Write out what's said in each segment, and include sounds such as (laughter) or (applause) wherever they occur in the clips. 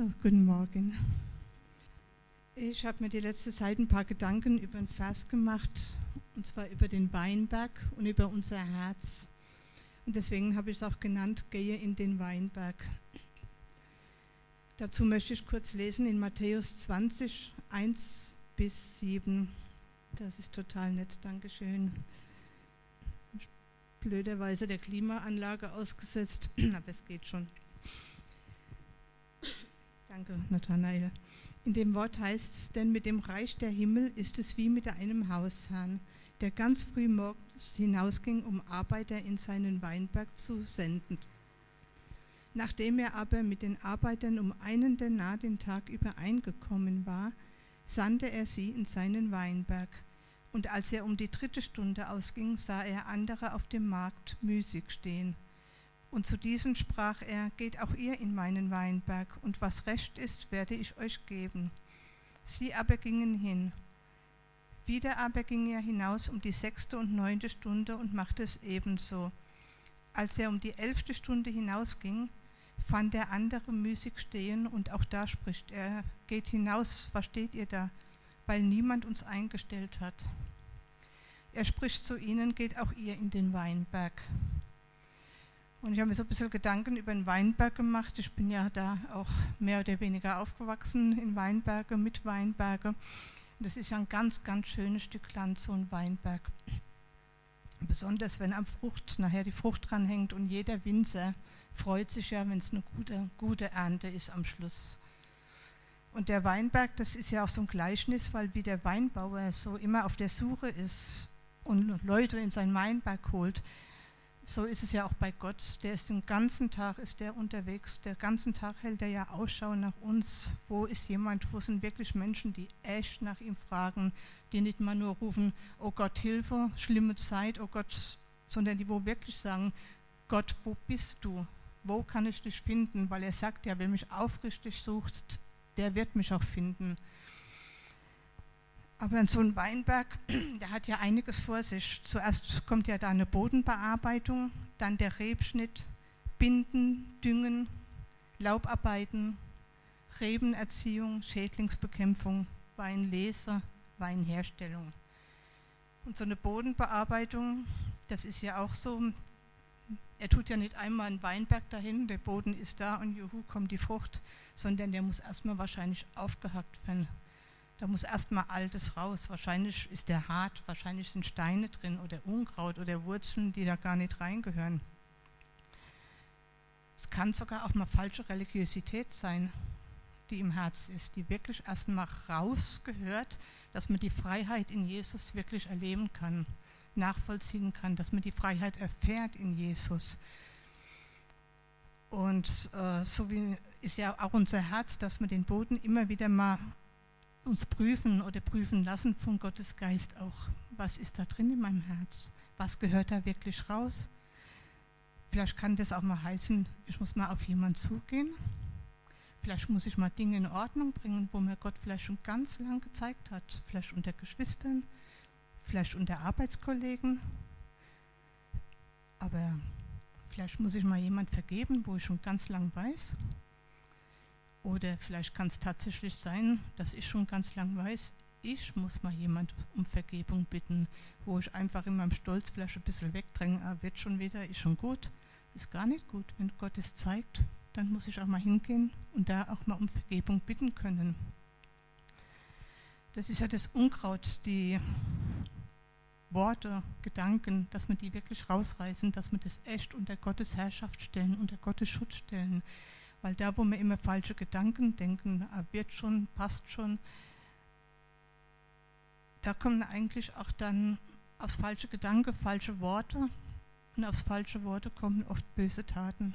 So, guten Morgen. Ich habe mir die letzte Zeit ein paar Gedanken über einen Vers gemacht, und zwar über den Weinberg und über unser Herz. Und deswegen habe ich es auch genannt, gehe in den Weinberg. Dazu möchte ich kurz lesen in Matthäus 20, 1 bis 7. Das ist total nett, Dankeschön. Blöderweise der Klimaanlage ausgesetzt, (clears throat) aber es geht schon. Danke, Nathanael. In dem Wort heißt es, denn mit dem Reich der Himmel ist es wie mit einem Hausherrn, der ganz früh morgens hinausging, um Arbeiter in seinen Weinberg zu senden. Nachdem er aber mit den Arbeitern um einen Denar den Tag übereingekommen war, sandte er sie in seinen Weinberg. Und als er um die dritte Stunde ausging, sah er andere auf dem Markt müßig stehen. Und zu diesen sprach er, geht auch ihr in meinen Weinberg, und was recht ist, werde ich euch geben. Sie aber gingen hin. Wieder aber ging er hinaus um die sechste und neunte Stunde und machte es ebenso. Als er um die elfte Stunde hinausging, fand der andere müßig stehen, und auch da spricht er, geht hinaus, was steht ihr da, weil niemand uns eingestellt hat. Er spricht zu ihnen, geht auch ihr in den Weinberg. Und ich habe mir so ein bisschen Gedanken über den Weinberg gemacht. Ich bin ja da auch mehr oder weniger aufgewachsen in Weinberge, mit Weinberge. Das ist ja ein ganz, ganz schönes Stück Land, so ein Weinberg. Besonders wenn am Frucht nachher die Frucht dranhängt und jeder Winzer freut sich ja, wenn es eine gute, gute Ernte ist am Schluss. Und der Weinberg, das ist ja auch so ein Gleichnis, weil wie der Weinbauer so immer auf der Suche ist und Leute in seinen Weinberg holt, so ist es ja auch bei Gott. Der ist den ganzen Tag ist der unterwegs. Der ganzen Tag hält er ja Ausschau nach uns. Wo ist jemand? Wo sind wirklich Menschen, die echt nach ihm fragen, die nicht mal nur rufen, oh Gott, Hilfe, schlimme Zeit, oh Gott, sondern die wo wirklich sagen, Gott, wo bist du? Wo kann ich dich finden? Weil er sagt ja, wer mich aufrichtig sucht, der wird mich auch finden. Aber so ein Weinberg, (clears throat) der hat ja einiges vor sich. Zuerst kommt ja da eine Bodenbearbeitung, dann der Rebschnitt, Binden, Düngen, Laubarbeiten, Rebenerziehung, Schädlingsbekämpfung, Weinlese, Weinherstellung. Und so eine Bodenbearbeitung, das ist ja auch so, er tut ja nicht einmal einen Weinberg dahin, der Boden ist da und juhu, kommt die Frucht, sondern der muss erstmal wahrscheinlich aufgehackt werden da muss erstmal Altes raus. Wahrscheinlich ist der hart, wahrscheinlich sind Steine drin oder Unkraut oder Wurzeln, die da gar nicht reingehören. Es kann sogar auch mal falsche Religiosität sein, die im Herz ist, die wirklich erstmal rausgehört, dass man die Freiheit in Jesus wirklich erleben kann, nachvollziehen kann, dass man die Freiheit erfährt in Jesus. Und äh, so wie ist ja auch unser Herz, dass man den Boden immer wieder mal uns prüfen oder prüfen lassen von Gottes Geist auch, was ist da drin in meinem Herz? Was gehört da wirklich raus? Vielleicht kann das auch mal heißen, ich muss mal auf jemanden zugehen. Vielleicht muss ich mal Dinge in Ordnung bringen, wo mir Gott vielleicht schon ganz lang gezeigt hat. Vielleicht unter Geschwistern, vielleicht unter Arbeitskollegen. Aber vielleicht muss ich mal jemand vergeben, wo ich schon ganz lang weiß. Oder vielleicht kann es tatsächlich sein, dass ich schon ganz lang weiß, ich muss mal jemand um Vergebung bitten, wo ich einfach in meinem Stolz vielleicht ein bisschen wegdränge, ah, wird schon wieder, ist schon gut. Ist gar nicht gut. Wenn Gott es zeigt, dann muss ich auch mal hingehen und da auch mal um Vergebung bitten können. Das ist ja das Unkraut, die Worte, Gedanken, dass wir die wirklich rausreißen, dass wir das echt unter Gottes Herrschaft stellen, unter Gottes Schutz stellen. Weil da, wo wir immer falsche Gedanken denken, ah, wird schon, passt schon, da kommen eigentlich auch dann aus falsche Gedanken falsche Worte und aus falsche Worte kommen oft böse Taten.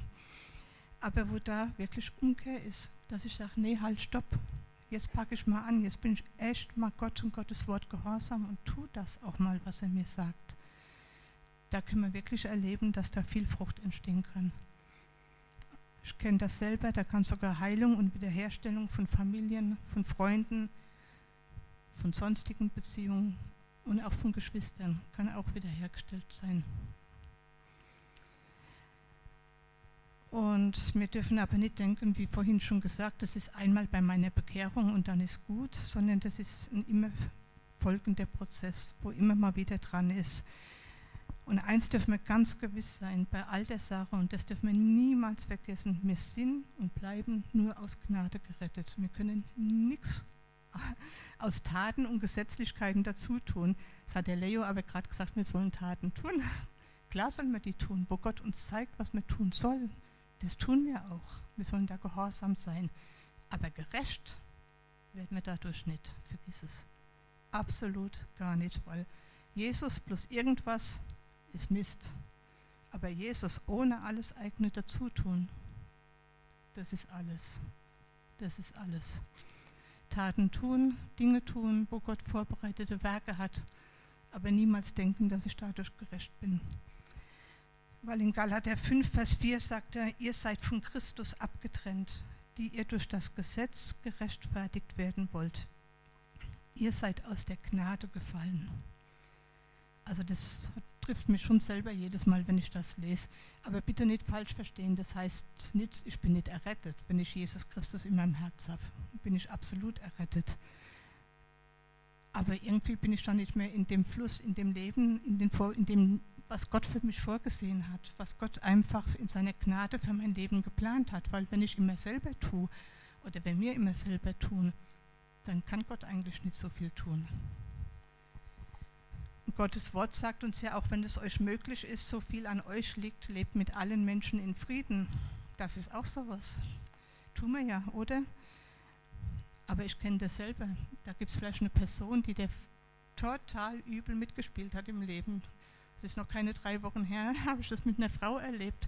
Aber wo da wirklich Umkehr ist, dass ich sage, nee, halt, stopp, jetzt packe ich mal an, jetzt bin ich echt mal Gott und Gottes Wort gehorsam und tu das auch mal, was er mir sagt. Da können wir wirklich erleben, dass da viel Frucht entstehen kann. Ich kenne das selber, da kann sogar Heilung und Wiederherstellung von Familien, von Freunden, von sonstigen Beziehungen und auch von Geschwistern kann auch wiederhergestellt sein. Und wir dürfen aber nicht denken, wie vorhin schon gesagt, das ist einmal bei meiner Bekehrung und dann ist gut, sondern das ist ein immer folgender Prozess, wo immer mal wieder dran ist. Und eins dürfen wir ganz gewiss sein bei all der Sache, und das dürfen wir niemals vergessen, wir sind und bleiben nur aus Gnade gerettet. Wir können nichts aus Taten und Gesetzlichkeiten dazu tun. Das hat der Leo aber gerade gesagt, wir sollen Taten tun. Klar sollen wir die tun, wo Gott uns zeigt, was wir tun sollen. Das tun wir auch. Wir sollen da gehorsam sein. Aber gerecht werden wir dadurch nicht. Vergiss es. Absolut gar nicht, weil Jesus plus irgendwas ist Mist. Aber Jesus ohne alles eigene dazutun, das ist alles. Das ist alles. Taten tun, Dinge tun, wo Gott vorbereitete Werke hat, aber niemals denken, dass ich dadurch gerecht bin. Weil in Galater 5, Vers 4 sagt er, ihr seid von Christus abgetrennt, die ihr durch das Gesetz gerechtfertigt werden wollt. Ihr seid aus der Gnade gefallen. Also das trifft mich schon selber jedes Mal, wenn ich das lese. Aber bitte nicht falsch verstehen, das heißt nicht, ich bin nicht errettet. Wenn ich Jesus Christus in meinem Herz habe, bin ich absolut errettet. Aber irgendwie bin ich dann nicht mehr in dem Fluss, in dem Leben, in, den, in dem, was Gott für mich vorgesehen hat, was Gott einfach in seiner Gnade für mein Leben geplant hat. Weil wenn ich immer selber tue oder wenn wir immer selber tun, dann kann Gott eigentlich nicht so viel tun. Gottes Wort sagt uns ja auch, wenn es euch möglich ist, so viel an euch liegt, lebt mit allen Menschen in Frieden. Das ist auch sowas. Tun wir ja, oder? Aber ich kenne das selber. Da gibt es vielleicht eine Person, die der total übel mitgespielt hat im Leben. Es ist noch keine drei Wochen her, (laughs) habe ich das mit einer Frau erlebt.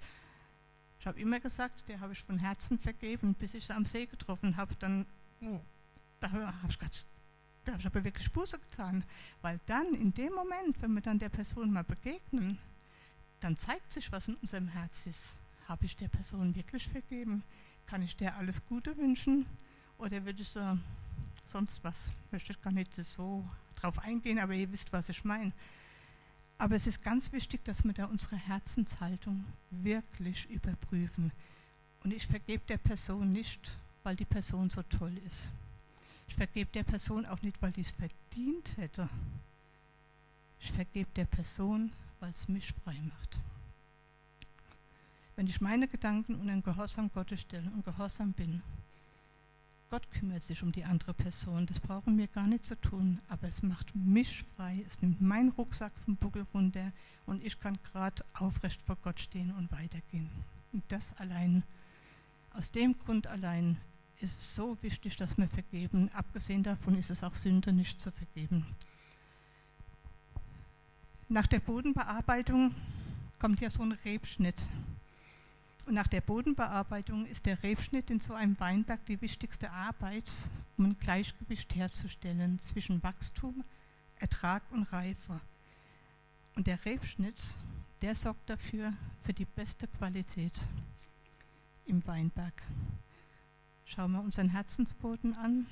Ich habe immer gesagt, der habe ich von Herzen vergeben, bis ich sie am See getroffen habe. Dann, oh, da habe ich gedacht, da habe ich aber wirklich Buße getan. Weil dann, in dem Moment, wenn wir dann der Person mal begegnen, dann zeigt sich, was in unserem Herz ist. Habe ich der Person wirklich vergeben? Kann ich der alles Gute wünschen? Oder würde ich so sonst was? Möchte ich gar nicht so drauf eingehen, aber ihr wisst, was ich meine. Aber es ist ganz wichtig, dass wir da unsere Herzenshaltung wirklich überprüfen. Und ich vergebe der Person nicht, weil die Person so toll ist. Ich vergebe der Person auch nicht, weil die es verdient hätte. Ich vergebe der Person, weil es mich frei macht. Wenn ich meine Gedanken unter Gehorsam Gottes stelle und Gehorsam bin, Gott kümmert sich um die andere Person. Das brauchen wir gar nicht zu tun, aber es macht mich frei. Es nimmt meinen Rucksack vom Buckel runter und ich kann gerade aufrecht vor Gott stehen und weitergehen. Und das allein, aus dem Grund allein ist es so wichtig, dass wir vergeben. Abgesehen davon ist es auch Sünde nicht zu vergeben. Nach der Bodenbearbeitung kommt ja so ein Rebschnitt. Und nach der Bodenbearbeitung ist der Rebschnitt in so einem Weinberg die wichtigste Arbeit, um ein Gleichgewicht herzustellen zwischen Wachstum, Ertrag und Reife. Und der Rebschnitt, der sorgt dafür für die beste Qualität im Weinberg. Schauen wir unseren Herzensboden an,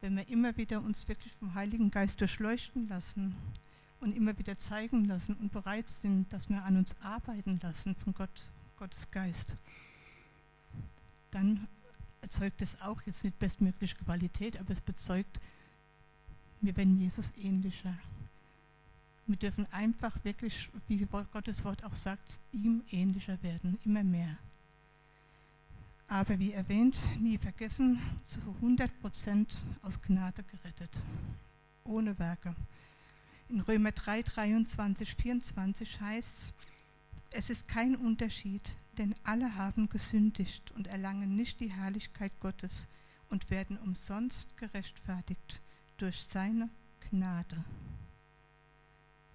wenn wir immer wieder uns wirklich vom Heiligen Geist durchleuchten lassen und immer wieder zeigen lassen und bereit sind, dass wir an uns arbeiten lassen von Gott Gottes Geist, dann erzeugt es auch jetzt nicht bestmögliche Qualität, aber es bezeugt, wir werden Jesus ähnlicher. Wir dürfen einfach wirklich, wie Gottes Wort auch sagt, ihm ähnlicher werden, immer mehr. Aber wie erwähnt, nie vergessen, zu 100% aus Gnade gerettet, ohne Werke. In Römer 3, 23, 24 heißt es, es ist kein Unterschied, denn alle haben gesündigt und erlangen nicht die Herrlichkeit Gottes und werden umsonst gerechtfertigt durch seine Gnade.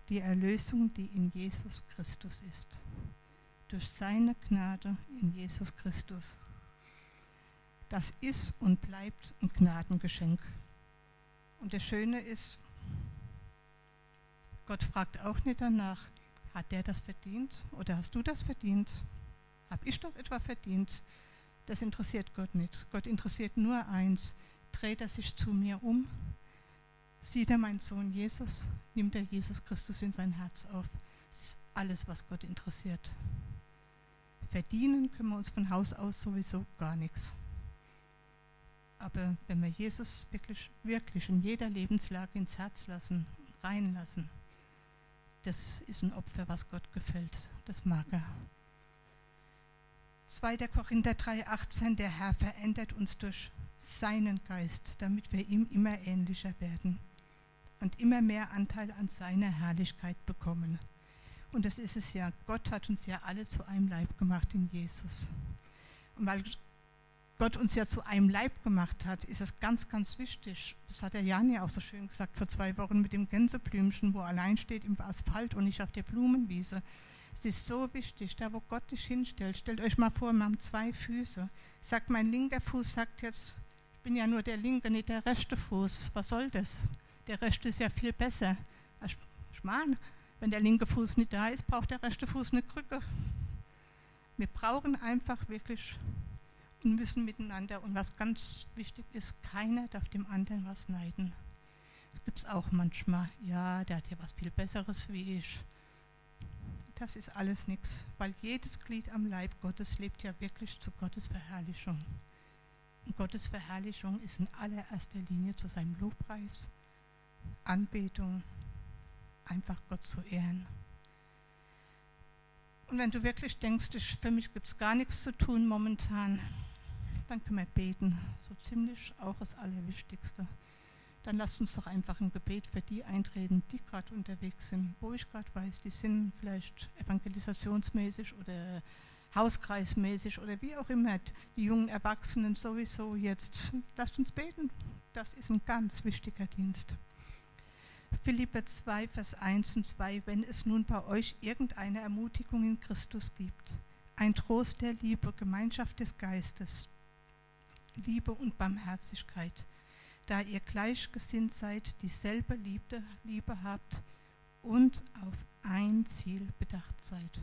Die Erlösung, die in Jesus Christus ist. Durch seine Gnade in Jesus Christus. Das ist und bleibt ein Gnadengeschenk. Und das Schöne ist, Gott fragt auch nicht danach, hat der das verdient oder hast du das verdient? Habe ich das etwa verdient? Das interessiert Gott nicht. Gott interessiert nur eins. Dreht er sich zu mir um? Sieht er meinen Sohn Jesus? Nimmt er Jesus Christus in sein Herz auf? Das ist alles, was Gott interessiert. Verdienen können wir uns von Haus aus sowieso gar nichts. Aber wenn wir Jesus wirklich, wirklich in jeder Lebenslage ins Herz lassen, reinlassen, das ist ein Opfer, was Gott gefällt. Das mag er. 2. Korinther 3,18 Der Herr verändert uns durch seinen Geist, damit wir ihm immer ähnlicher werden und immer mehr Anteil an seiner Herrlichkeit bekommen. Und das ist es ja. Gott hat uns ja alle zu einem Leib gemacht in Jesus. Und weil Gott uns ja zu einem Leib gemacht hat, ist es ganz, ganz wichtig. Das hat der Jan ja auch so schön gesagt vor zwei Wochen mit dem Gänseblümchen, wo allein steht im Asphalt und nicht auf der Blumenwiese. Es ist so wichtig, da wo Gott dich hinstellt. Stellt euch mal vor, wir haben zwei Füße. Sagt mein linker Fuß, sagt jetzt, ich bin ja nur der linke, nicht der rechte Fuß. Was soll das? Der rechte ist ja viel besser. Ich, meine, wenn der linke Fuß nicht da ist, braucht der rechte Fuß eine Krücke. Wir brauchen einfach wirklich müssen miteinander. Und was ganz wichtig ist, keiner darf dem anderen was neiden. Das gibt es auch manchmal. Ja, der hat ja was viel Besseres wie ich. Das ist alles nichts, weil jedes Glied am Leib Gottes lebt ja wirklich zu Gottes Verherrlichung. Und Gottes Verherrlichung ist in allererster Linie zu seinem Lobpreis, Anbetung, einfach Gott zu ehren. Und wenn du wirklich denkst, für mich gibt es gar nichts zu tun momentan, dann können wir beten. So ziemlich auch das Allerwichtigste. Dann lasst uns doch einfach ein Gebet für die eintreten, die gerade unterwegs sind, wo ich gerade weiß, die sind vielleicht evangelisationsmäßig oder hauskreismäßig oder wie auch immer, die jungen Erwachsenen sowieso jetzt. Lasst uns beten. Das ist ein ganz wichtiger Dienst. Philippe 2, Vers 1 und 2, wenn es nun bei euch irgendeine Ermutigung in Christus gibt, ein Trost der Liebe, Gemeinschaft des Geistes, Liebe und Barmherzigkeit, da ihr gleichgesinnt seid, dieselbe Liebe, Liebe habt und auf ein Ziel bedacht seid.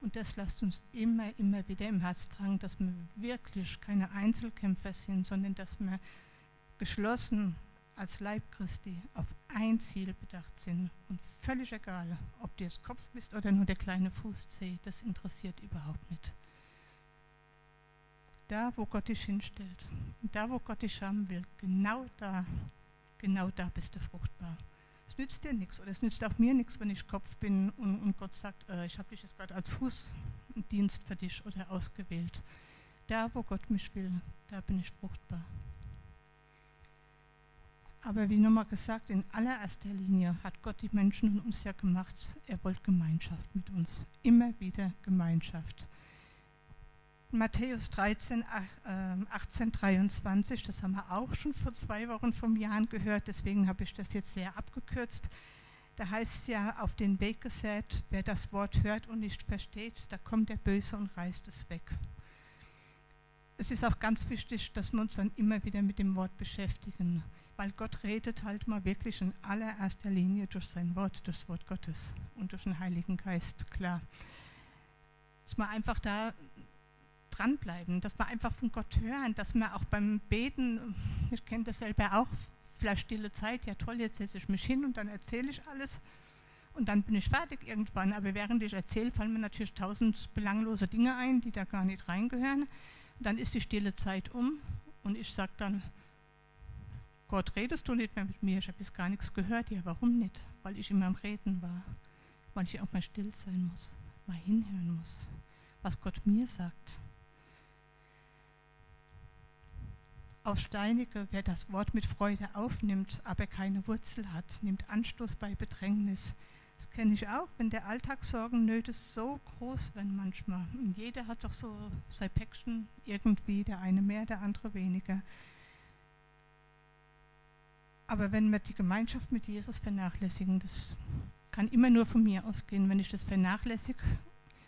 Und das lasst uns immer, immer wieder im Herz tragen, dass wir wirklich keine Einzelkämpfer sind, sondern dass wir geschlossen als Leib Christi auf ein Ziel bedacht sind. Und völlig egal, ob du jetzt Kopf bist oder nur der kleine Fußzeh, das interessiert überhaupt nicht. Da, wo Gott dich hinstellt, da, wo Gott dich haben will, genau da, genau da bist du fruchtbar. Es nützt dir nichts oder es nützt auch mir nichts, wenn ich Kopf bin und, und Gott sagt, äh, ich habe dich jetzt gerade als Fußdienst für dich oder ausgewählt. Da, wo Gott mich will, da bin ich fruchtbar. Aber wie nochmal gesagt, in allererster Linie hat Gott die Menschen und uns ja gemacht. Er wollte Gemeinschaft mit uns. Immer wieder Gemeinschaft. Matthäus 13, 18, 23, das haben wir auch schon vor zwei Wochen vom Jan gehört, deswegen habe ich das jetzt sehr abgekürzt. Da heißt es ja, auf den Weg gesät, wer das Wort hört und nicht versteht, da kommt der Böse und reißt es weg es ist auch ganz wichtig, dass wir uns dann immer wieder mit dem Wort beschäftigen, weil Gott redet halt mal wirklich in allererster Linie durch sein Wort, durch das Wort Gottes und durch den Heiligen Geist, klar. Dass wir einfach da dranbleiben, dass wir einfach von Gott hören, dass wir auch beim Beten, ich kenne das selber auch, vielleicht stille Zeit, ja toll, jetzt setze ich mich hin und dann erzähle ich alles und dann bin ich fertig irgendwann, aber während ich erzähle, fallen mir natürlich tausend belanglose Dinge ein, die da gar nicht reingehören. Dann ist die stille Zeit um und ich sage dann, Gott, redest du nicht mehr mit mir? Ich habe jetzt gar nichts gehört. Ja, warum nicht? Weil ich immer am Reden war. Weil ich auch mal still sein muss, mal hinhören muss, was Gott mir sagt. Auf Steinige, wer das Wort mit Freude aufnimmt, aber keine Wurzel hat, nimmt Anstoß bei Bedrängnis. Das kenne ich auch, wenn der Alltagssorgennöte so groß werden manchmal. Und jeder hat doch so sein Päckchen irgendwie, der eine mehr, der andere weniger. Aber wenn wir die Gemeinschaft mit Jesus vernachlässigen, das kann immer nur von mir ausgehen, wenn ich das vernachlässige,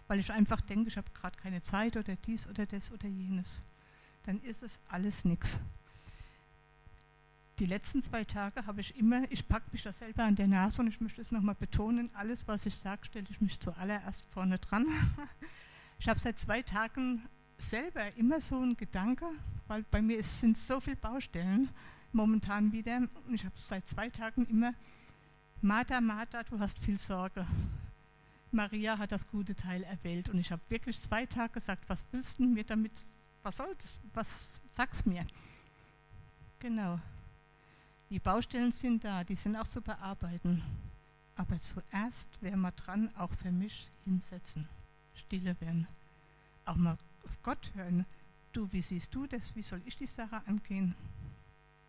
weil ich einfach denke, ich habe gerade keine Zeit oder dies oder das oder jenes, dann ist es alles nichts die letzten zwei Tage habe ich immer, ich packe mich da selber an der Nase und ich möchte es nochmal betonen, alles, was ich sage, stelle ich mich zuallererst vorne dran. (laughs) Ich habe seit zwei Tagen selber immer so einen Gedanke, weil bei mir sind so viele Baustellen momentan wieder und ich habe seit zwei Tagen immer, Martha, Martha, du hast viel Sorge. Maria hat das gute Teil erwählt und ich habe wirklich zwei Tage gesagt, was willst du mir damit, was soll das, was sag's mir? Genau. Die Baustellen sind da, die sind auch zu bearbeiten. Aber zuerst wäre mal dran, auch für mich hinsetzen, stille werden, auch mal auf Gott hören. Du, wie siehst du das? Wie soll ich die Sache angehen?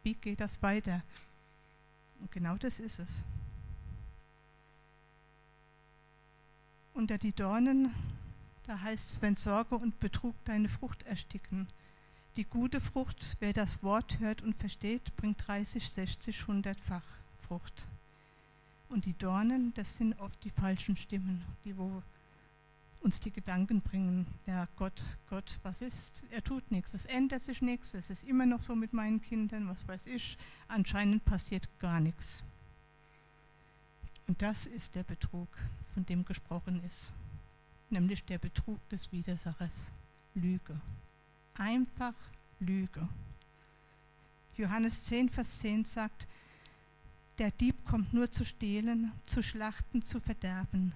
Wie geht das weiter? Und genau das ist es. Unter die Dornen, da heißt es, wenn Sorge und Betrug deine Frucht ersticken. Die gute Frucht, wer das Wort hört und versteht, bringt 30, 60, 100-fach Frucht. Und die Dornen, das sind oft die falschen Stimmen, die wo uns die Gedanken bringen, ja Gott, Gott, was ist? Er tut nichts, es ändert sich nichts, es ist immer noch so mit meinen Kindern, was weiß ich, anscheinend passiert gar nichts. Und das ist der Betrug, von dem gesprochen ist, nämlich der Betrug des Widersachers, Lüge. Einfach Lüge. Johannes 10, Vers 10 sagt, der Dieb kommt nur zu stehlen, zu schlachten, zu verderben.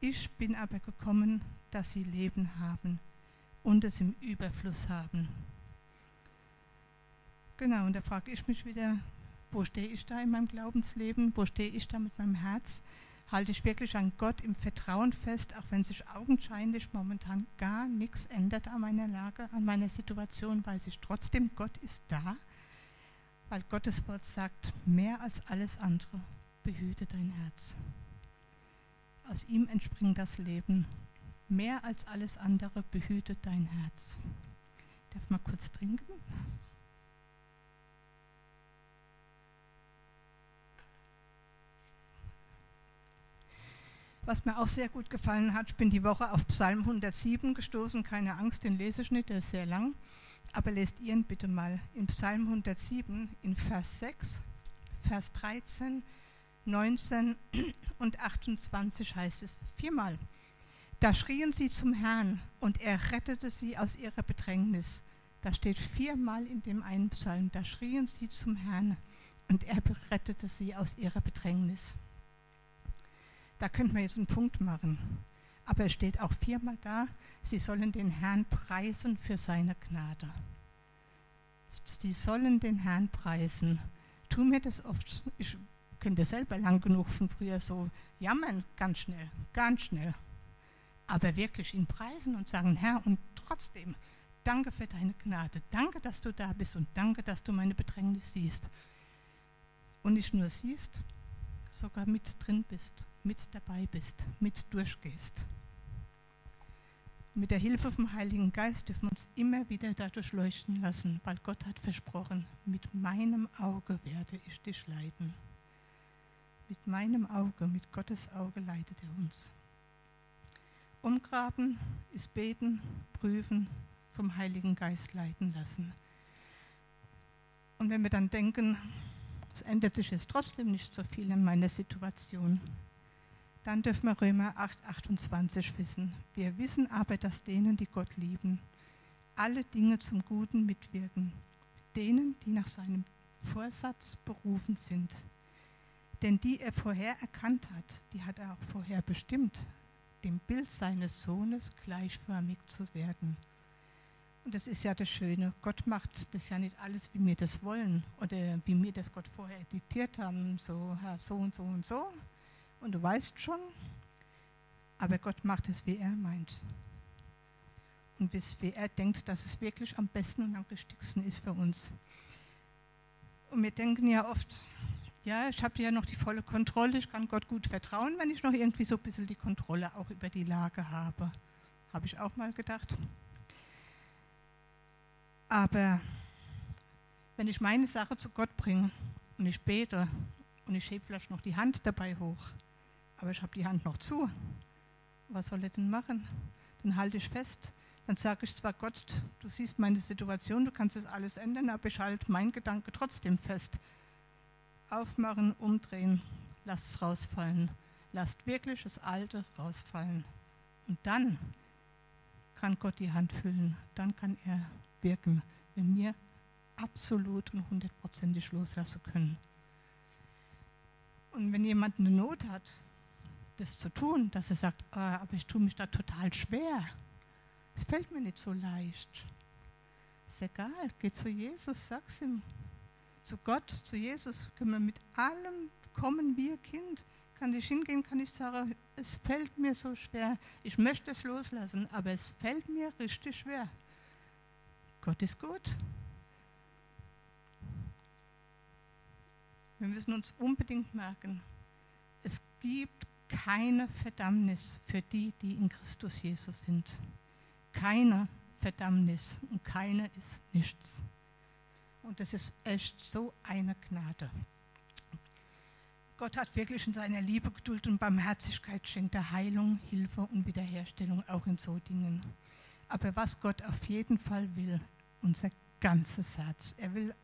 Ich bin aber gekommen, dass sie Leben haben und es im Überfluss haben. Genau, und da frage ich mich wieder, wo stehe ich da in meinem Glaubensleben? Wo stehe ich da mit meinem Herz? Halte ich wirklich an Gott im Vertrauen fest, auch wenn sich augenscheinlich momentan gar nichts ändert an meiner Lage, an meiner Situation, weiß ich trotzdem, Gott ist da weil Gottes Wort sagt, mehr als alles andere, behüte dein Herz. Aus ihm entspringt das Leben. Mehr als alles andere behüte dein Herz. Darf mal kurz trinken? Was mir auch sehr gut gefallen hat, ich bin die Woche auf Psalm 107 gestoßen. Keine Angst, den lese ich nicht, der ist sehr lang. Aber lest ihr ihn bitte mal in Psalm 107 in Vers 6, Vers 13, 19 und 28 heißt es viermal. Da schrien sie zum Herrn und er rettete sie aus ihrer Bedrängnis. Da steht viermal in dem einen Psalm, da schrien sie zum Herrn und er rettete sie aus ihrer Bedrängnis. Da könnte man jetzt einen Punkt machen. Aber es steht auch viermal da, sie sollen den Herrn preisen für seine Gnade. Sie sollen den Herrn preisen. Tu mir das oft, ich könnte selber lang genug von früher so jammern, ganz schnell, ganz schnell. Aber wirklich ihn preisen und sagen, Herr, und trotzdem, danke für deine Gnade, danke, dass du da bist und danke, dass du meine Bedrängnis siehst. Und nicht nur siehst, sogar mit drin bist mit dabei bist, mit durchgehst. Mit der Hilfe vom Heiligen Geist dürfen wir uns immer wieder dadurch leuchten lassen, weil Gott hat versprochen, mit meinem Auge werde ich dich leiten. Mit meinem Auge, mit Gottes Auge leitet er uns. Umgraben ist beten, prüfen, vom Heiligen Geist leiten lassen. Und wenn wir dann denken, es ändert sich jetzt trotzdem nicht so viel in meiner Situation, dann dürfen wir Römer 8, 28 wissen. Wir wissen aber, dass denen, die Gott lieben, alle Dinge zum Guten mitwirken, denen, die nach seinem Vorsatz berufen sind. Denn die er vorher erkannt hat, die hat er auch vorher bestimmt, dem Bild seines Sohnes gleichförmig zu werden. Und das ist ja das Schöne. Gott macht das ja nicht alles, wie wir das wollen oder wie wir das Gott vorher diktiert haben, so, so und so und so, und du weißt schon, aber Gott macht es, wie er meint. Und wie er denkt, dass es wirklich am besten und am richtigsten ist für uns. Und wir denken ja oft, ja, ich habe ja noch die volle Kontrolle, ich kann Gott gut vertrauen, wenn ich noch irgendwie so ein bisschen die Kontrolle auch über die Lage habe. Habe ich auch mal gedacht. Aber wenn ich meine Sache zu Gott bringe und ich bete und ich hebe vielleicht noch die Hand dabei hoch, aber ich habe die Hand noch zu. Was soll ich denn machen? Dann halte ich fest. Dann sage ich zwar Gott, du siehst meine Situation, du kannst es alles ändern, aber ich halte meinen Gedanke trotzdem fest. Aufmachen, umdrehen, lasst es rausfallen. Lasst wirklich das Alte rausfallen. Und dann kann Gott die Hand füllen. Dann kann er wirken, wenn wir absolut und hundertprozentig loslassen können. Und wenn jemand eine Not hat, das zu tun, dass er sagt, oh, aber ich tue mich da total schwer. Es fällt mir nicht so leicht. Ist egal, geh zu Jesus, sag's ihm. Zu Gott, zu Jesus können wir mit allem kommen ein Kind. Kann ich hingehen, kann ich sagen, es fällt mir so schwer. Ich möchte es loslassen, aber es fällt mir richtig schwer. Gott ist gut. Wir müssen uns unbedingt merken, es gibt keine Verdammnis für die, die in Christus Jesus sind. Keine Verdammnis und keine ist nichts. Und das ist echt so eine Gnade. Gott hat wirklich in seiner Liebe, Geduld und Barmherzigkeit schenkt er Heilung, Hilfe und Wiederherstellung auch in so Dingen. Aber was Gott auf jeden Fall will, unser ganzes Herz. Er will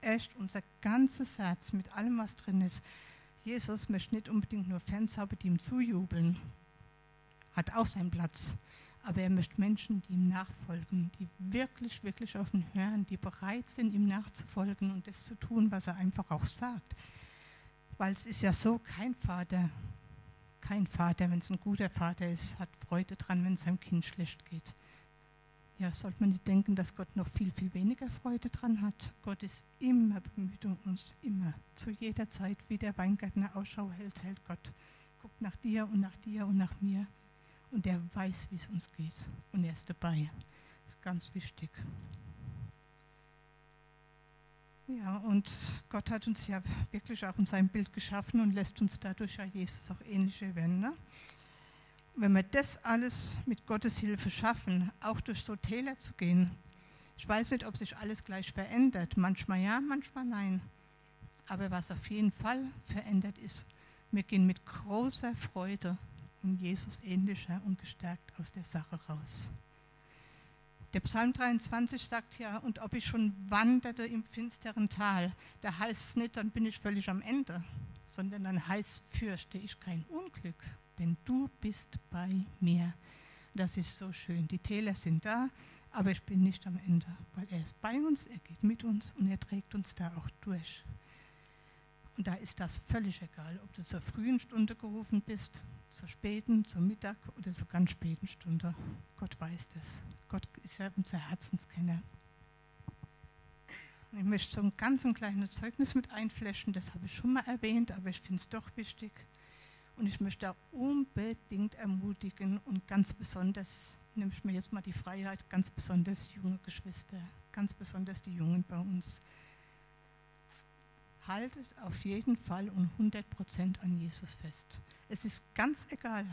echt unser ganzes Herz mit allem, was drin ist. Jesus möchte nicht unbedingt nur Fans haben, die ihm zujubeln. Hat auch seinen Platz. Aber er möchte Menschen, die ihm nachfolgen, die wirklich, wirklich ihn hören, die bereit sind, ihm nachzufolgen und das zu tun, was er einfach auch sagt. Weil es ist ja so, kein Vater, kein Vater, wenn es ein guter Vater ist, hat Freude dran, wenn es seinem Kind schlecht geht. Ja, sollte man nicht denken, dass Gott noch viel, viel weniger Freude dran hat. Gott ist immer bemüht um uns, immer, zu jeder Zeit, wie der Weingärtner Ausschau hält, hält Gott. Guckt nach dir und nach dir und nach mir. Und er weiß, wie es uns geht. Und er ist dabei. Das ist ganz wichtig. Ja, und Gott hat uns ja wirklich auch in seinem Bild geschaffen und lässt uns dadurch ja Jesus auch ähnliche werden. Ne? Wenn wir das alles mit Gottes Hilfe schaffen, auch durch so Täler zu gehen, ich weiß nicht, ob sich alles gleich verändert. Manchmal ja, manchmal nein. Aber was auf jeden Fall verändert ist, wir gehen mit großer Freude und Jesus ähnlicher und gestärkt aus der Sache raus. Der Psalm 23 sagt ja, und ob ich schon wanderte im finsteren Tal, da heißt es nicht, dann bin ich völlig am Ende, sondern dann heißt, fürchte ich kein Unglück, denn du bist bei mir. Das ist so schön. Die Täler sind da, aber ich bin nicht am Ende, weil er ist bei uns, er geht mit uns und er trägt uns da auch durch. Und da ist das völlig egal, ob du zur frühen Stunde gerufen bist, zur späten, zum Mittag oder zur ganz späten Stunde. Gott weiß das. Gott ist ja unser Herzenskenner. Ich möchte so ein ganz ein kleines Zeugnis mit einflächen, das habe ich schon mal erwähnt, aber ich finde es doch wichtig. Und ich möchte unbedingt ermutigen und ganz besonders, nehme ich mir jetzt mal die Freiheit, ganz besonders junge Geschwister, ganz besonders die Jungen bei uns. Haltet auf jeden Fall und 100 Prozent an Jesus fest. Es ist ganz egal.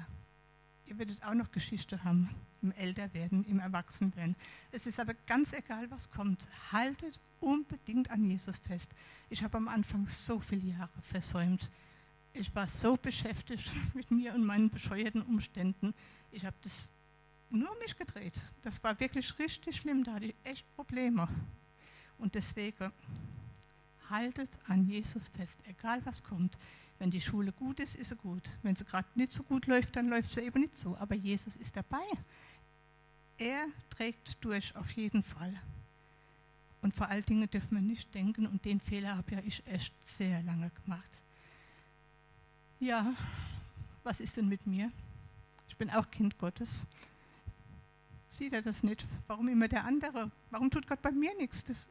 Ihr werdet auch noch Geschichte haben im Älterwerden, im Erwachsenwerden. Es ist aber ganz egal, was kommt. Haltet unbedingt an Jesus fest. Ich habe am Anfang so viele Jahre versäumt, ich war so beschäftigt (laughs) mit mir und meinen bescheuerten Umständen. Ich habe das nur mich gedreht. Das war wirklich richtig schlimm. Da hatte ich echt Probleme. Und deswegen haltet an Jesus fest, egal was kommt. Wenn die Schule gut ist, ist sie gut. Wenn sie gerade nicht so gut läuft, dann läuft sie eben nicht so. Aber Jesus ist dabei. Er trägt durch auf jeden Fall. Und vor allen Dingen dürfen wir nicht denken, und den Fehler habe ja ich echt sehr lange gemacht ja, was ist denn mit mir? Ich bin auch Kind Gottes. Sieht er das nicht? Warum immer der andere? Warum tut Gott bei mir nichts? Das,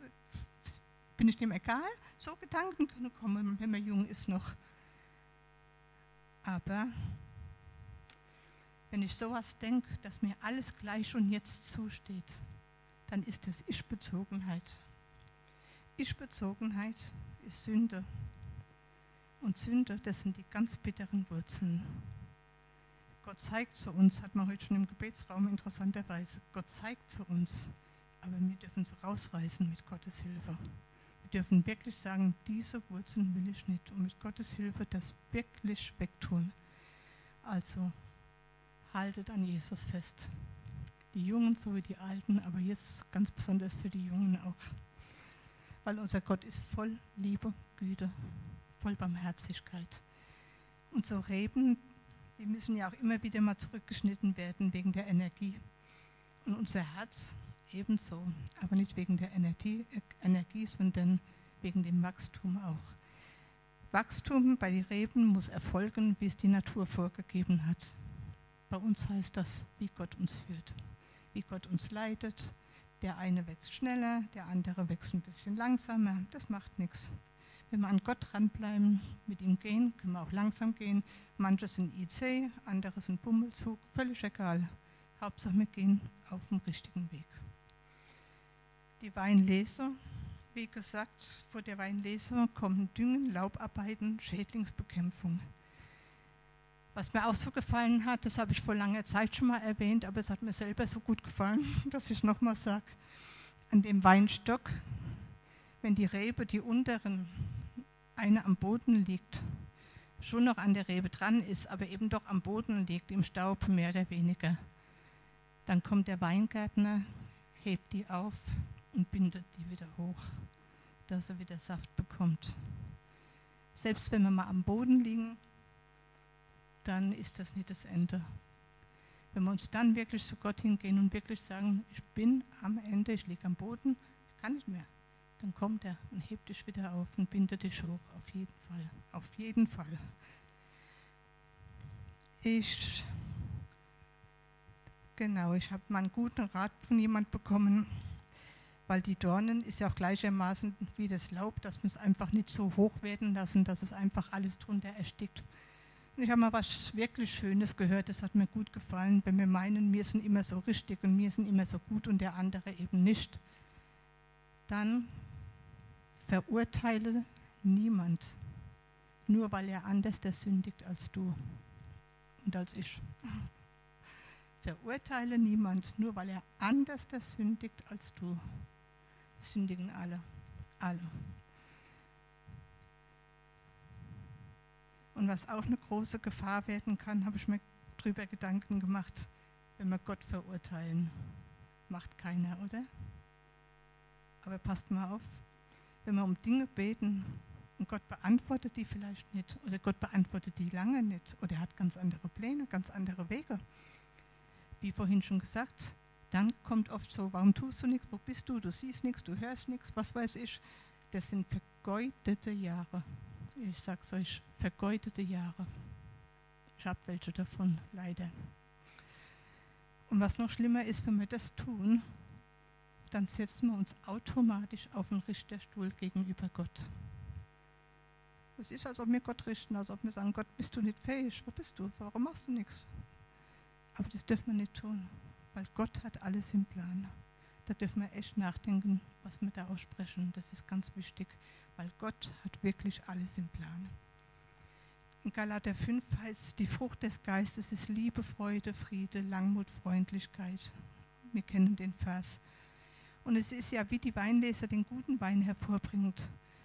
bin ich dem egal? So Gedanken können kommen, wenn man jung ist noch. Aber wenn ich sowas denke, dass mir alles gleich und jetzt zusteht, dann ist das Ich-Bezogenheit. Ich-Bezogenheit ist Sünde. Und Sünde, das sind die ganz bitteren Wurzeln. Gott zeigt zu uns, hat man heute schon im Gebetsraum interessanterweise, Gott zeigt zu uns, aber wir dürfen es rausreißen mit Gottes Hilfe. Wir dürfen wirklich sagen, diese Wurzeln will ich nicht und mit Gottes Hilfe das wirklich wegtun. Also haltet an Jesus fest. Die Jungen sowie die Alten, aber jetzt ganz besonders für die Jungen auch. Weil unser Gott ist voll Liebe, Güte voll Barmherzigkeit. Und so Reben, die müssen ja auch immer wieder mal zurückgeschnitten werden wegen der Energie. Und unser Herz ebenso, aber nicht wegen der Energie, Energie sondern wegen dem Wachstum auch. Wachstum bei den Reben muss erfolgen, wie es die Natur vorgegeben hat. Bei uns heißt das, wie Gott uns führt, wie Gott uns leitet. Der eine wächst schneller, der andere wächst ein bisschen langsamer. Das macht nichts. Wenn wir an Gott dranbleiben, mit ihm gehen, können wir auch langsam gehen. Manche sind IC, andere sind Bummelzug, völlig egal. Hauptsache wir gehen auf dem richtigen Weg. Die Weinlese, wie gesagt, vor der Weinlese kommen Düngen, Laubarbeiten, Schädlingsbekämpfung. Was mir auch so gefallen hat, das habe ich vor langer Zeit schon mal erwähnt, aber es hat mir selber so gut gefallen, (laughs) dass ich nochmal sage. An dem Weinstock, wenn die Rebe, die unteren, eine am Boden liegt, schon noch an der Rebe dran ist, aber eben doch am Boden liegt, im Staub mehr oder weniger, dann kommt der Weingärtner, hebt die auf und bindet die wieder hoch, dass er wieder Saft bekommt. Selbst wenn wir mal am Boden liegen, dann ist das nicht das Ende. Wenn wir uns dann wirklich zu Gott hingehen und wirklich sagen, ich bin am Ende, ich liege am Boden, ich kann nicht mehr, dann kommt er und hebt dich wieder auf und bindet dich hoch, auf jeden Fall, auf jeden Fall. Ich, genau, ich habe mal einen guten Rat von jemand bekommen, weil die Dornen ist ja auch gleichermaßen wie das Laub, dass wir es einfach nicht so hoch werden lassen, dass es einfach alles drunter erstickt. Ich habe mal was wirklich Schönes gehört, das hat mir gut gefallen, wenn wir meinen, wir sind immer so richtig und wir sind immer so gut und der andere eben nicht. Dann verurteile niemand, nur weil er anders sündigt als du und als ich. Verurteile niemand, nur weil er anders sündigt als du. Sündigen alle, alle. Und was auch eine große Gefahr werden kann, habe ich mir darüber Gedanken gemacht, wenn wir Gott verurteilen. Macht keiner, oder? Aber passt mal auf, wenn wir um Dinge beten und Gott beantwortet die vielleicht nicht oder Gott beantwortet die lange nicht oder er hat ganz andere Pläne, ganz andere Wege. Wie vorhin schon gesagt, dann kommt oft so, warum tust du nichts, wo bist du, du siehst nichts, du hörst nichts, was weiß ich. Das sind vergeudete Jahre ich sag's euch, vergeudete Jahre. Ich habe welche davon, leider. Und was noch schlimmer ist, wenn wir das tun, dann setzen wir uns automatisch auf den Richterstuhl gegenüber Gott. Es ist, als ob wir Gott richten, als ob wir sagen, Gott, bist du nicht fähig? Wo bist du? Warum machst du nichts? Aber das dürfen wir nicht tun, weil Gott hat alles im Plan da dürfen wir echt nachdenken, was wir da aussprechen. Das ist ganz wichtig, weil Gott hat wirklich alles im Plan. In Galater 5 heißt die Frucht des Geistes ist Liebe, Freude, Friede, Langmut, Freundlichkeit. Wir kennen den Vers. Und es ist ja, wie die Weinleser den guten Wein hervorbringt,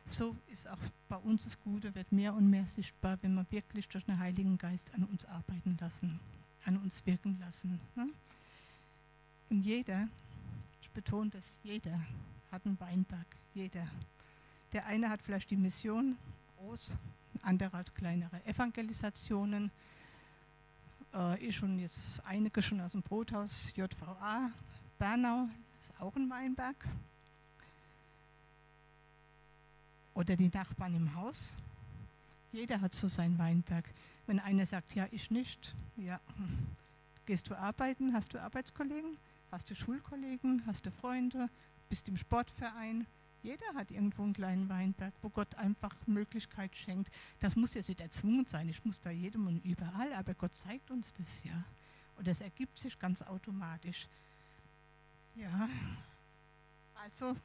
so ist auch bei uns das Gute, wird mehr und mehr sichtbar, wenn wir wirklich durch den Heiligen Geist an uns arbeiten lassen, an uns wirken lassen. Ne? Und jeder, betone das, jeder hat einen Weinberg, jeder. Der eine hat vielleicht die Mission groß, ein anderer hat kleinere Evangelisationen. Äh, ich und jetzt einige schon aus dem Brothaus JVA Bernau, ist auch ein Weinberg. Oder die Nachbarn im Haus. Jeder hat so seinen Weinberg. Wenn einer sagt, ja, ich nicht, ja, (laughs) gehst du arbeiten, hast du Arbeitskollegen? Hast du Schulkollegen, hast du Freunde, bist im Sportverein. Jeder hat irgendwo einen kleinen Weinberg, wo Gott einfach Möglichkeit schenkt. Das muss ja nicht erzwungen sein, ich muss da jedem und überall, aber Gott zeigt uns das ja. Und das ergibt sich ganz automatisch. Ja, also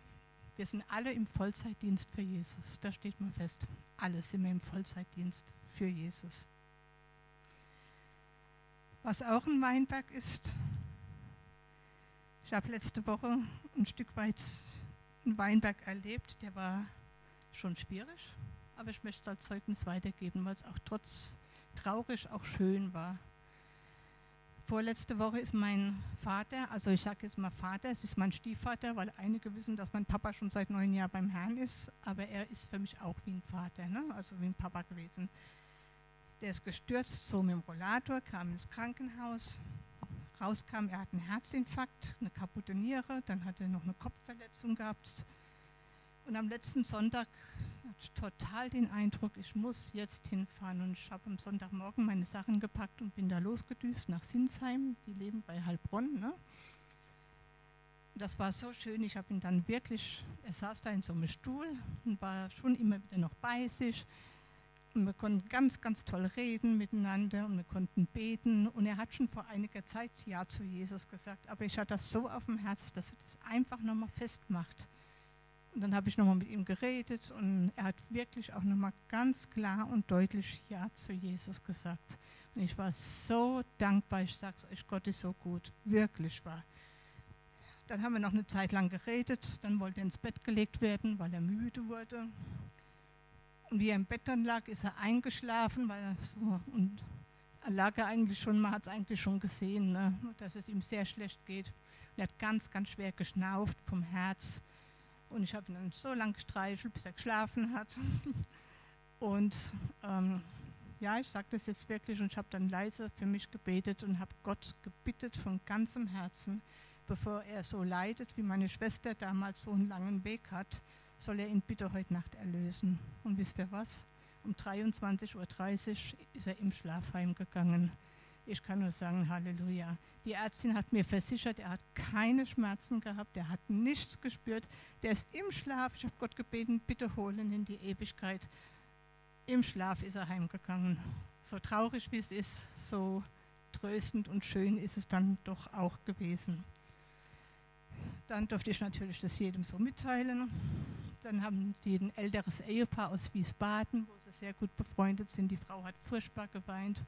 wir sind alle im Vollzeitdienst für Jesus. Da steht man fest. Alle sind wir im Vollzeitdienst für Jesus. Was auch ein Weinberg ist, ich habe letzte Woche ein Stück weit einen Weinberg erlebt, der war schon schwierig, aber ich möchte es als Zeugnis weitergeben, weil es auch trotz traurig auch schön war. Vorletzte Woche ist mein Vater, also ich sage jetzt mal Vater, es ist mein Stiefvater, weil einige wissen, dass mein Papa schon seit neun Jahren beim Herrn ist, aber er ist für mich auch wie ein Vater, ne? also wie ein Papa gewesen. Der ist gestürzt, so mit dem Rollator, kam ins Krankenhaus, rauskam, er hat einen Herzinfarkt, eine kaputte Niere, dann hat er noch eine Kopfverletzung gehabt. Und am letzten Sonntag hatte ich total den Eindruck, ich muss jetzt hinfahren. Und ich habe am Sonntagmorgen meine Sachen gepackt und bin da losgedüst nach Sinsheim. Die leben bei Heilbronn. Ne? Das war so schön. Ich habe ihn dann wirklich, er saß da in so einem Stuhl und war schon immer wieder noch bei sich. Und wir konnten ganz, ganz toll reden miteinander und wir konnten beten. Und er hat schon vor einiger Zeit Ja zu Jesus gesagt. Aber ich hatte das so auf dem Herz, dass er das einfach nochmal festmacht. Und dann habe ich nochmal mit ihm geredet und er hat wirklich auch nochmal ganz klar und deutlich Ja zu Jesus gesagt. Und ich war so dankbar, ich sage es euch, Gott ist so gut, wirklich war. Dann haben wir noch eine Zeit lang geredet, dann wollte er ins Bett gelegt werden, weil er müde wurde. Und wie er im Bett dann lag, ist er eingeschlafen, weil er so, und er lag er eigentlich schon, man hat es eigentlich schon gesehen, ne, dass es ihm sehr schlecht geht. Und er hat ganz, ganz schwer geschnauft vom Herz. Und ich habe ihn dann so lange gestreichelt, bis er geschlafen hat. (laughs) Und ähm, ja, ich sage das jetzt wirklich und ich habe dann leise für mich gebetet und habe Gott gebittet von ganzem Herzen, bevor er so leidet, wie meine Schwester damals so einen langen Weg hat, soll er ihn bitte heute Nacht erlösen. Und wisst ihr was? Um 23.30 Uhr ist er im Schlafheim gegangen. Ich kann nur sagen, Halleluja. Die Ärztin hat mir versichert, er hat keine Schmerzen gehabt, er hat nichts gespürt. Der ist im Schlaf. Ich habe Gott gebeten, bitte holen in die Ewigkeit. Im Schlaf ist er heimgegangen. So traurig wie es ist, so tröstend und schön ist es dann doch auch gewesen. Dann durfte ich natürlich das jedem so mitteilen. Dann haben die ein älteres Ehepaar aus Wiesbaden, wo sie sehr gut befreundet sind. Die Frau hat furchtbar geweint.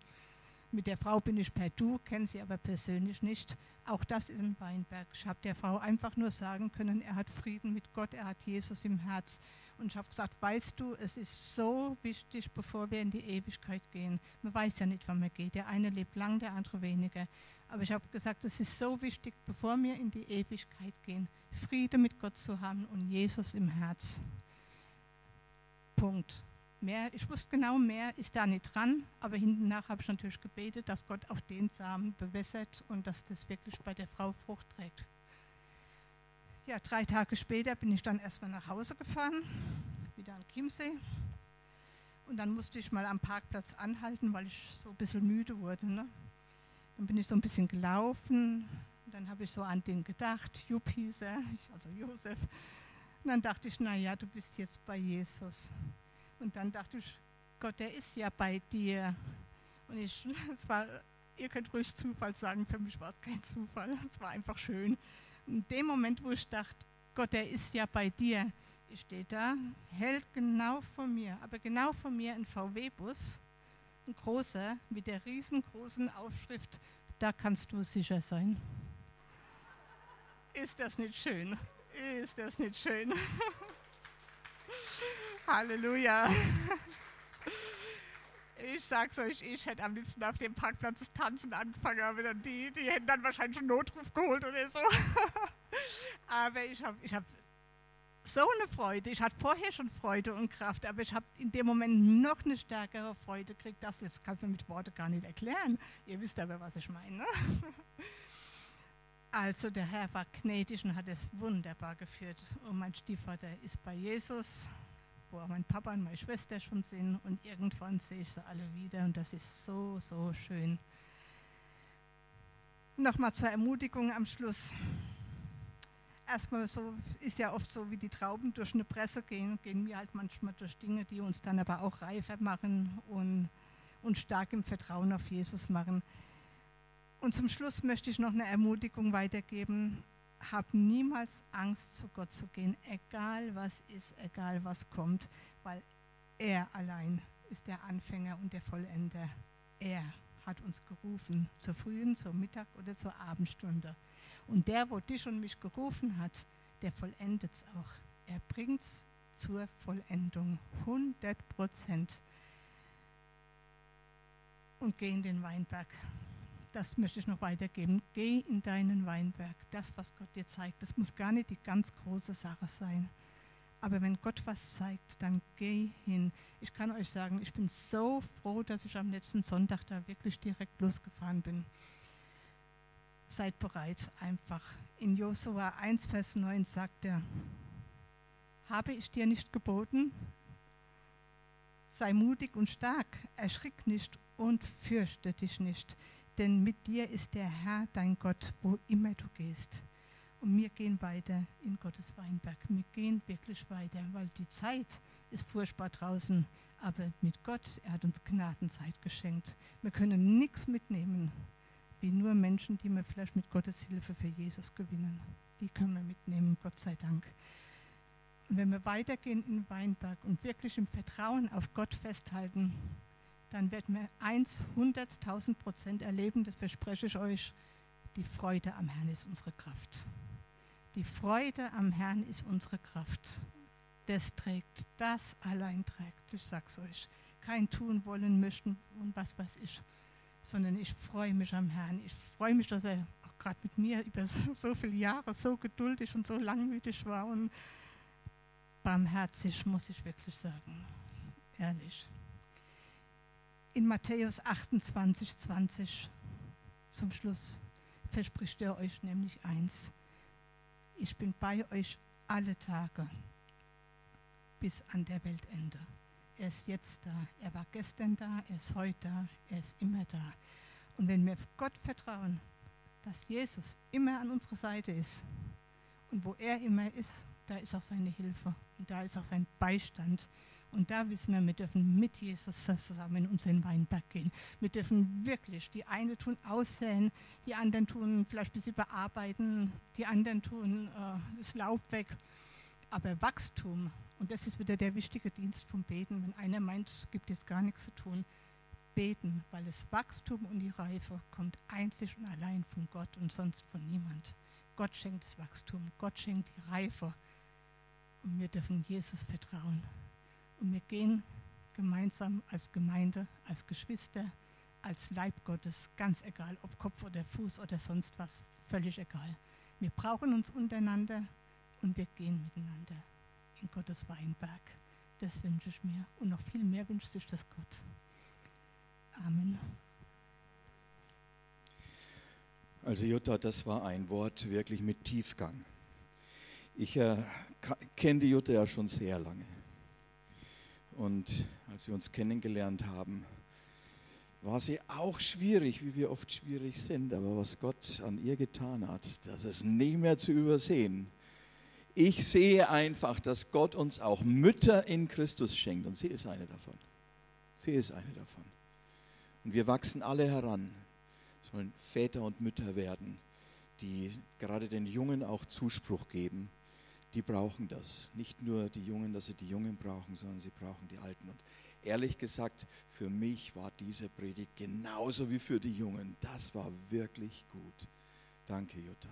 Mit der Frau bin ich per Du, kenne sie aber persönlich nicht. Auch das ist ein Weinberg. Ich habe der Frau einfach nur sagen können, er hat Frieden mit Gott, er hat Jesus im Herz. Und ich habe gesagt, weißt du, es ist so wichtig, bevor wir in die Ewigkeit gehen. Man weiß ja nicht, wann man geht. Der eine lebt lang, der andere weniger. Aber ich habe gesagt, es ist so wichtig, bevor wir in die Ewigkeit gehen, Friede mit Gott zu haben und Jesus im Herz. Punkt. Mehr, ich wusste genau, mehr ist da nicht dran, aber hinten nach habe ich natürlich gebetet, dass Gott auch den Samen bewässert und dass das wirklich bei der Frau Frucht trägt. Ja, drei Tage später bin ich dann erstmal nach Hause gefahren, wieder an Chiemsee. Und dann musste ich mal am Parkplatz anhalten, weil ich so ein bisschen müde wurde. Ne? Dann bin ich so ein bisschen gelaufen. Und dann habe ich so an den gedacht. Jupp also Josef. Und dann dachte ich, naja, du bist jetzt bei Jesus. Und dann dachte ich, Gott, der ist ja bei dir. Und ich, (laughs) es war, ihr könnt ruhig Zufall sagen, für mich war es kein Zufall. Es war einfach schön. In dem Moment, wo ich dachte, Gott, der ist ja bei dir, ich stehe da, hält genau vor mir, aber genau vor mir ein VW-Bus ein großer mit der riesengroßen Aufschrift, da kannst du sicher sein. Ist das nicht schön? Ist das nicht schön? (laughs) Halleluja. Ich sag's euch, ich hätte am liebsten auf dem Parkplatz Tanzen angefangen, aber dann die, die hätten dann wahrscheinlich einen Notruf geholt oder so. (laughs) Aber ich habe ich hab so eine Freude. Ich hatte vorher schon Freude und Kraft, aber ich habe in dem Moment noch eine stärkere Freude gekriegt. Das, das kann man mit Worten gar nicht erklären. Ihr wisst aber, was ich meine. (laughs) Also der Herr war gnädig und hat es wunderbar geführt. Und mein Stiefvater ist bei Jesus, wo auch mein Papa und meine Schwester schon sind. Und irgendwann sehe ich sie alle wieder und das ist so, so schön. Nochmal zur Ermutigung am Schluss erstmal so, ist ja oft so, wie die Trauben durch eine Presse gehen, gehen wir halt manchmal durch Dinge, die uns dann aber auch reifer machen und, und stark im Vertrauen auf Jesus machen. Und zum Schluss möchte ich noch eine Ermutigung weitergeben. Hab niemals Angst, zu Gott zu gehen, egal was ist, egal was kommt, weil er allein ist der Anfänger und der Vollender. Er hat uns gerufen, zur frühen, zur Mittag oder zur Abendstunde. Und der, wo dich und mich gerufen hat, der vollendet es auch. Er bringt es zur Vollendung. 100 Prozent. Und geh in den Weinberg. Das möchte ich noch weitergeben. Geh in deinen Weinberg. Das, was Gott dir zeigt, das muss gar nicht die ganz große Sache sein. Aber wenn Gott was zeigt, dann geh hin. Ich kann euch sagen, ich bin so froh, dass ich am letzten Sonntag da wirklich direkt losgefahren bin. Seid bereit, einfach. In Josua 1, Vers 9 sagt er, Habe ich dir nicht geboten? Sei mutig und stark, erschrick nicht und fürchte dich nicht, denn mit dir ist der Herr dein Gott, wo immer du gehst. Und wir gehen weiter in Gottes Weinberg. Wir gehen wirklich weiter, weil die Zeit ist furchtbar draußen. Aber mit Gott, er hat uns Gnadenzeit geschenkt. Wir können nichts mitnehmen, wie nur Menschen, die wir vielleicht mit Gottes Hilfe für Jesus gewinnen. Die können wir mitnehmen, Gott sei Dank. Und wenn wir weitergehen in den Weinberg und wirklich im Vertrauen auf Gott festhalten, dann werden wir 100.000 Prozent erleben, das verspreche ich euch, die Freude am Herrn ist unsere Kraft. Die Freude am Herrn ist unsere Kraft. Das trägt, das allein trägt, ich sag's euch. Kein tun wollen möchten und was weiß ich, sondern ich freue mich am Herrn. Ich freue mich, dass er auch gerade mit mir über so, so viele Jahre so geduldig und so langmütig war und barmherzig, muss ich wirklich sagen. Ehrlich. In Matthäus 28, 20 zum Schluss verspricht er euch nämlich eins. Ich bin bei euch alle Tage bis an der Weltende. Er ist jetzt da. Er war gestern da, er ist heute da, er ist immer da. Und wenn wir Gott vertrauen, dass Jesus immer an unserer Seite ist und wo er immer ist, da ist auch seine Hilfe und da ist auch sein Beistand. Und da wissen wir, wir dürfen mit Jesus zusammen in unseren Weinberg gehen. Wir dürfen wirklich, die einen tun aussäen, die anderen tun vielleicht ein bisschen bearbeiten, die anderen tun äh, das Laub weg. Aber Wachstum, und das ist wieder der wichtige Dienst vom Beten, wenn einer meint, es gibt jetzt gar nichts zu tun, beten, weil das Wachstum und die Reife kommt einzig und allein von Gott und sonst von niemand. Gott schenkt das Wachstum, Gott schenkt die Reife. Und wir dürfen Jesus vertrauen. Und wir gehen gemeinsam als Gemeinde, als Geschwister, als Leib Gottes, ganz egal, ob Kopf oder Fuß oder sonst was, völlig egal. Wir brauchen uns untereinander und wir gehen miteinander in Gottes Weinberg. Das wünsche ich mir. Und noch viel mehr wünscht sich das Gott. Amen. Also Jutta, das war ein Wort wirklich mit Tiefgang. Ich äh, kenne die Jutta ja schon sehr lange. Und als wir uns kennengelernt haben, war sie auch schwierig, wie wir oft schwierig sind. Aber was Gott an ihr getan hat, das ist nie mehr zu übersehen. Ich sehe einfach, dass Gott uns auch Mütter in Christus schenkt. Und sie ist eine davon. Sie ist eine davon. Und wir wachsen alle heran, sollen Väter und Mütter werden, die gerade den Jungen auch Zuspruch geben die brauchen das. Nicht nur die Jungen, dass sie die Jungen brauchen, sondern sie brauchen die Alten. Und ehrlich gesagt, für mich war diese Predigt genauso wie für die Jungen. Das war wirklich gut. Danke, Jutta.